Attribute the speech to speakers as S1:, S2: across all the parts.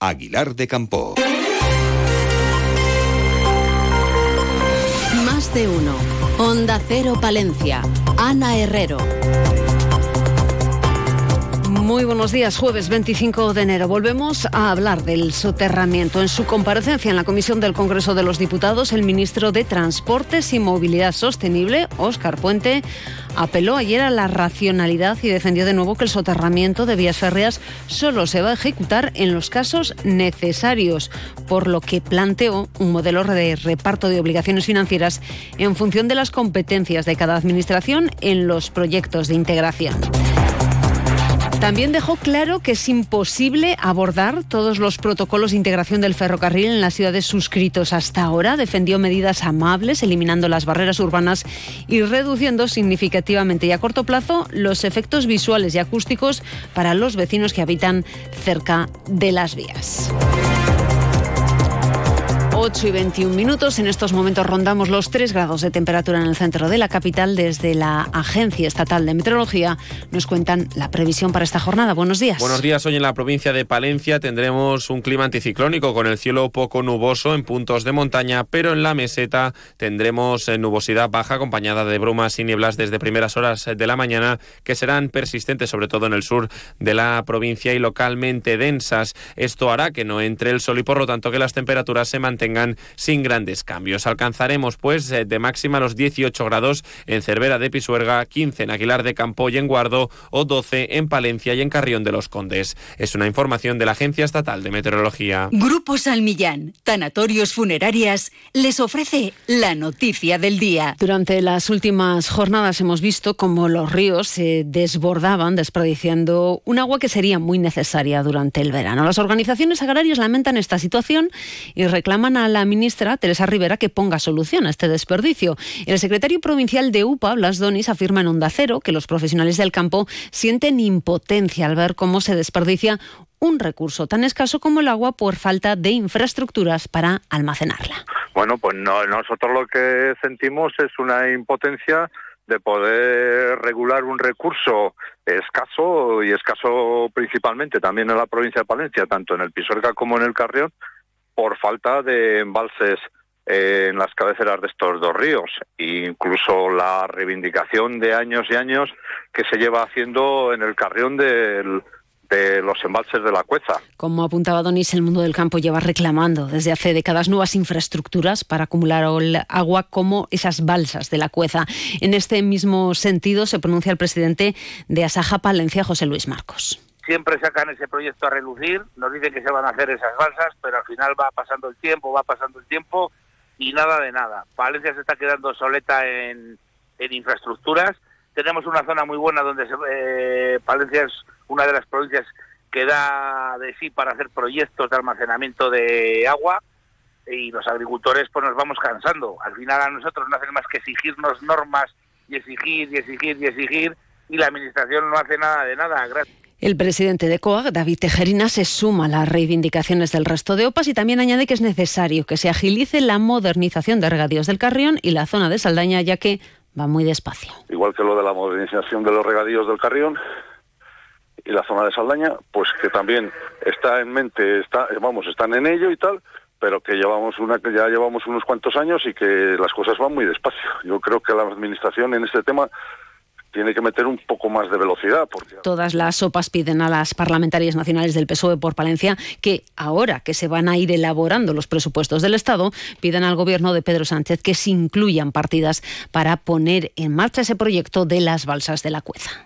S1: Aguilar de Campo.
S2: Más de uno. Onda Cero Palencia. Ana Herrero.
S3: Muy buenos días, jueves 25 de enero. Volvemos a hablar del soterramiento. En su comparecencia en la Comisión del Congreso de los Diputados, el ministro de Transportes y Movilidad Sostenible, Óscar Puente, apeló ayer a la racionalidad y defendió de nuevo que el soterramiento de vías férreas solo se va a ejecutar en los casos necesarios, por lo que planteó un modelo de reparto de obligaciones financieras en función de las competencias de cada administración en los proyectos de integración. También dejó claro que es imposible abordar todos los protocolos de integración del ferrocarril en las ciudades suscritos hasta ahora. Defendió medidas amables, eliminando las barreras urbanas y reduciendo significativamente y a corto plazo los efectos visuales y acústicos para los vecinos que habitan cerca de las vías. 8 y 21 minutos. En estos momentos rondamos los 3 grados de temperatura en el centro de la capital. Desde la Agencia Estatal de Meteorología nos cuentan la previsión para esta jornada. Buenos días.
S4: Buenos días. Hoy en la provincia de Palencia tendremos un clima anticiclónico con el cielo poco nuboso en puntos de montaña, pero en la meseta tendremos eh, nubosidad baja acompañada de brumas y nieblas desde primeras horas de la mañana que serán persistentes sobre todo en el sur de la provincia y localmente densas. Esto hará que no entre el sol y por lo tanto que las temperaturas se mantengan sin grandes cambios. Alcanzaremos pues eh, de máxima los 18 grados en Cervera de Pisuerga, 15 en Aguilar de Campo y en Guardo o 12 en Palencia y en Carrión de los Condes. Es una información de la Agencia Estatal de Meteorología.
S2: Grupo Salmillán, Tanatorios Funerarias, les ofrece la noticia del día.
S3: Durante las últimas jornadas hemos visto cómo los ríos se desbordaban desperdiciando un agua que sería muy necesaria durante el verano. Las organizaciones agrarias lamentan esta situación y reclaman a la ministra Teresa Rivera que ponga solución a este desperdicio. El secretario provincial de UPA, Blas Donis, afirma en Onda Cero que los profesionales del campo sienten impotencia al ver cómo se desperdicia un recurso tan escaso como el agua por falta de infraestructuras para almacenarla.
S5: Bueno, pues nosotros lo que sentimos es una impotencia de poder regular un recurso escaso y escaso principalmente también en la provincia de Palencia, tanto en el Pisuerga como en el Carrión, por falta de embalses eh, en las cabeceras de estos dos ríos. E incluso la reivindicación de años y años que se lleva haciendo en el carrión de los embalses de la Cueza.
S3: Como apuntaba Donis, el mundo del campo lleva reclamando desde hace décadas nuevas infraestructuras para acumular agua como esas balsas de la Cueza. En este mismo sentido se pronuncia el presidente de Asaja Palencia, José Luis Marcos
S6: siempre sacan ese proyecto a relucir, nos dicen que se van a hacer esas balsas, pero al final va pasando el tiempo, va pasando el tiempo y nada de nada. Palencia se está quedando soleta en, infraestructuras. Tenemos una zona muy buena donde eh, Palencia es una de las provincias que da de sí para hacer proyectos de almacenamiento de agua y los agricultores pues nos vamos cansando. Al final a nosotros no hacen más que exigirnos normas y exigir y exigir y exigir y la administración no hace nada de nada. Gracias.
S3: El presidente de COAG, David Tejerina, se suma a las reivindicaciones del resto de OPAS y también añade que es necesario que se agilice la modernización de regadíos del Carrión y la zona de Saldaña, ya que va muy despacio.
S5: Igual que lo de la modernización de los regadíos del Carrión y la zona de Saldaña, pues que también está en mente, está, vamos, están en ello y tal, pero que llevamos una que ya llevamos unos cuantos años y que las cosas van muy despacio. Yo creo que la administración en este tema tiene que meter un poco más de velocidad. Porque...
S3: Todas las sopas piden a las parlamentarias nacionales del PSOE por Palencia que ahora que se van a ir elaborando los presupuestos del Estado, pidan al gobierno de Pedro Sánchez que se incluyan partidas para poner en marcha ese proyecto de las balsas de la Cueza.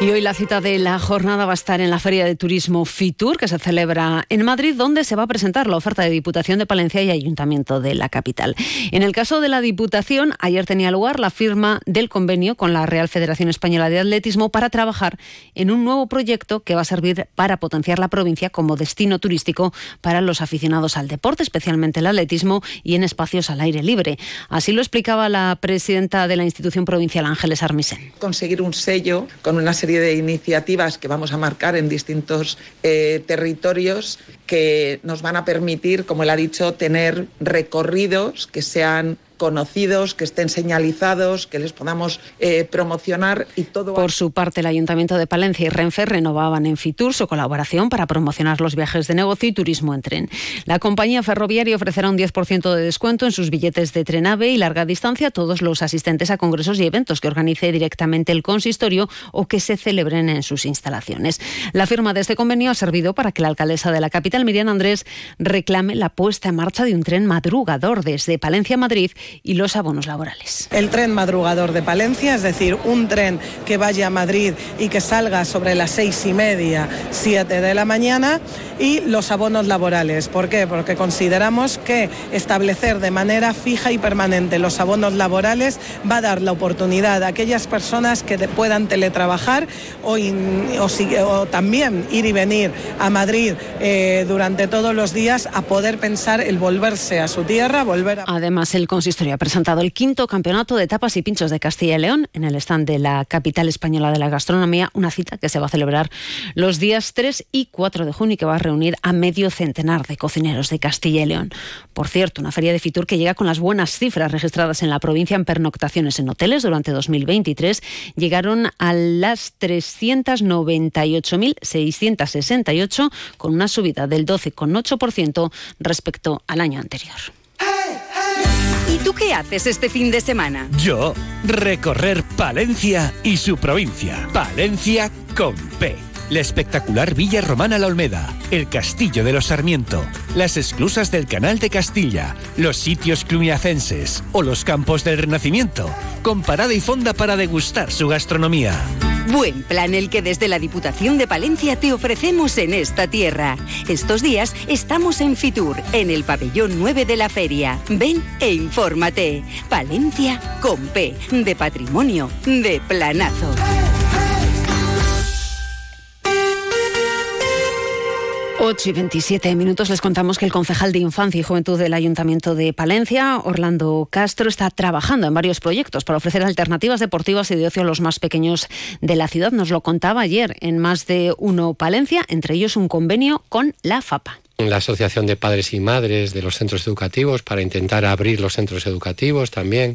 S3: Y hoy la cita de la jornada va a estar en la Feria de Turismo Fitur, que se celebra en Madrid, donde se va a presentar la oferta de Diputación de Palencia y Ayuntamiento de la capital. En el caso de la Diputación, ayer tenía lugar la firma del convenio con la Real Federación Española de Atletismo para trabajar en un nuevo proyecto que va a servir para potenciar la provincia como destino turístico para los aficionados al deporte, especialmente el atletismo y en espacios al aire libre. Así lo explicaba la presidenta de la institución provincial, Ángeles Armisen.
S7: Conseguir un sello con una serie de iniciativas que vamos a marcar en distintos eh, territorios que nos van a permitir, como él ha dicho, tener recorridos que sean conocidos, que estén señalizados, que les podamos eh, promocionar y todo.
S3: Por su parte, el Ayuntamiento de Palencia y Renfe renovaban en Fitur su colaboración para promocionar los viajes de negocio y turismo en tren. La compañía ferroviaria ofrecerá un 10% de descuento en sus billetes de trenave y larga distancia a todos los asistentes a congresos y eventos que organice directamente el consistorio o que se celebren en sus instalaciones. La firma de este convenio ha servido para que la alcaldesa de la capital, Miriam Andrés, reclame la puesta en marcha de un tren madrugador desde Palencia a Madrid y los abonos laborales.
S7: El tren madrugador de Palencia, es decir, un tren que vaya a Madrid y que salga sobre las seis y media, siete de la mañana, y los abonos laborales. ¿Por qué? Porque consideramos que establecer de manera fija y permanente los abonos laborales va a dar la oportunidad a aquellas personas que puedan teletrabajar o, o, también ir y venir a Madrid eh, durante todos los días a poder pensar el volverse a su tierra, volver a...
S3: Además, el consistorio ha presentado el quinto campeonato de tapas y pinchos de Castilla y León en el stand de la capital española de la gastronomía, una cita que se va a celebrar los días 3 y 4 de junio y que va a reunir a medio centenar de cocineros de Castilla y León. Por cierto, una feria de Fitur que llega con las buenas cifras registradas en la provincia en pernoctaciones en hoteles durante 2023 llegaron a las 398.668 con una subida del 12,8% respecto al año anterior.
S2: ¿Y tú qué haces este fin de semana?
S8: Yo, recorrer Palencia y su provincia. Palencia con P. La espectacular Villa Romana La Olmeda, el Castillo de los Sarmiento, las esclusas del Canal de Castilla, los sitios cluniacenses o los campos del Renacimiento, con parada y fonda para degustar su gastronomía.
S2: Buen plan el que desde la Diputación de Palencia te ofrecemos en esta tierra. Estos días estamos en Fitur, en el pabellón 9 de la feria. Ven e infórmate. Palencia con P, de patrimonio, de planazo.
S3: 8 y 27 minutos les contamos que el concejal de Infancia y Juventud del Ayuntamiento de Palencia, Orlando Castro, está trabajando en varios proyectos para ofrecer alternativas deportivas y de ocio a los más pequeños de la ciudad. Nos lo contaba ayer en más de uno Palencia, entre ellos un convenio con la FAPA
S9: la Asociación de Padres y Madres de los Centros Educativos para intentar abrir los centros educativos también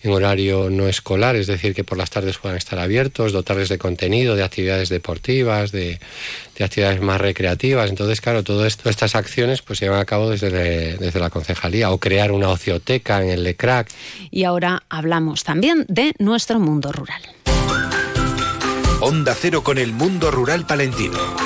S9: en horario no escolar, es decir, que por las tardes puedan estar abiertos, dotarles de contenido, de actividades deportivas, de, actividades más recreativas. Entonces, claro, todo esto, estas acciones pues se llevan a cabo desde, desde la concejalía o crear una ocioteca en el LECRAC.
S3: Y ahora hablamos también de nuestro mundo rural.
S1: Onda Cero con el mundo rural palentino.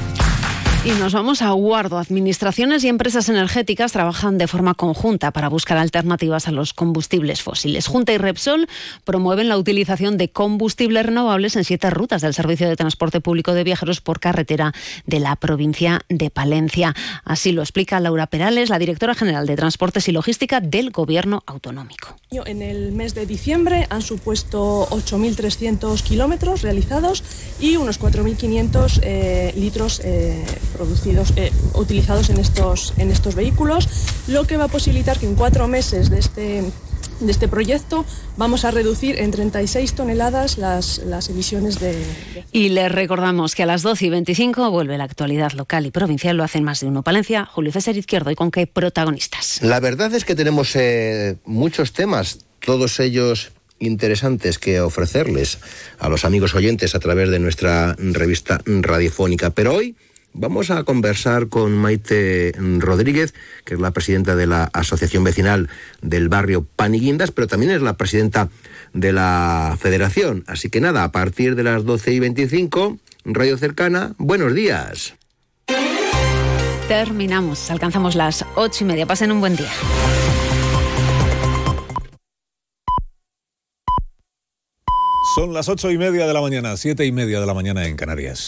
S3: Y nos vamos a Guardo. Administraciones y empresas energéticas trabajan de forma conjunta para buscar alternativas a los combustibles fósiles. Junta y Repsol promueven la utilización de combustibles renovables en siete rutas del Servicio de Transporte Público de Viajeros por carretera de la provincia de Palencia. Así lo explica Laura Perales, la directora general de Transportes y Logística del Gobierno Autonómico.
S10: En el mes de diciembre han supuesto 8.300 kilómetros realizados y unos 4.500 eh, litros eh, producidos, eh, utilizados en estos, en estos vehículos, lo que va a posibilitar que en cuatro meses de este, de este proyecto vamos a reducir en 36 toneladas las, las emisiones de,
S3: Y les recordamos que a las 12 y 25 vuelve la actualidad local y provincial, lo hacen más de uno. Palencia, Julio César Izquierdo, ¿y con qué protagonistas?
S11: La verdad es que tenemos eh, muchos temas, todos ellos interesantes que ofrecerles a los amigos oyentes a través de nuestra revista radiofónica. Pero hoy Vamos a conversar con Maite Rodríguez, que es la presidenta de la Asociación Vecinal del barrio Paniguindas, pero también es la presidenta de la Federación. Así que nada, a partir de las 12 y 25, Radio Cercana, buenos días.
S3: Terminamos, alcanzamos las ocho y media. Pasen un buen día.
S12: Son las ocho y media de la mañana, siete y media de la mañana en Canarias.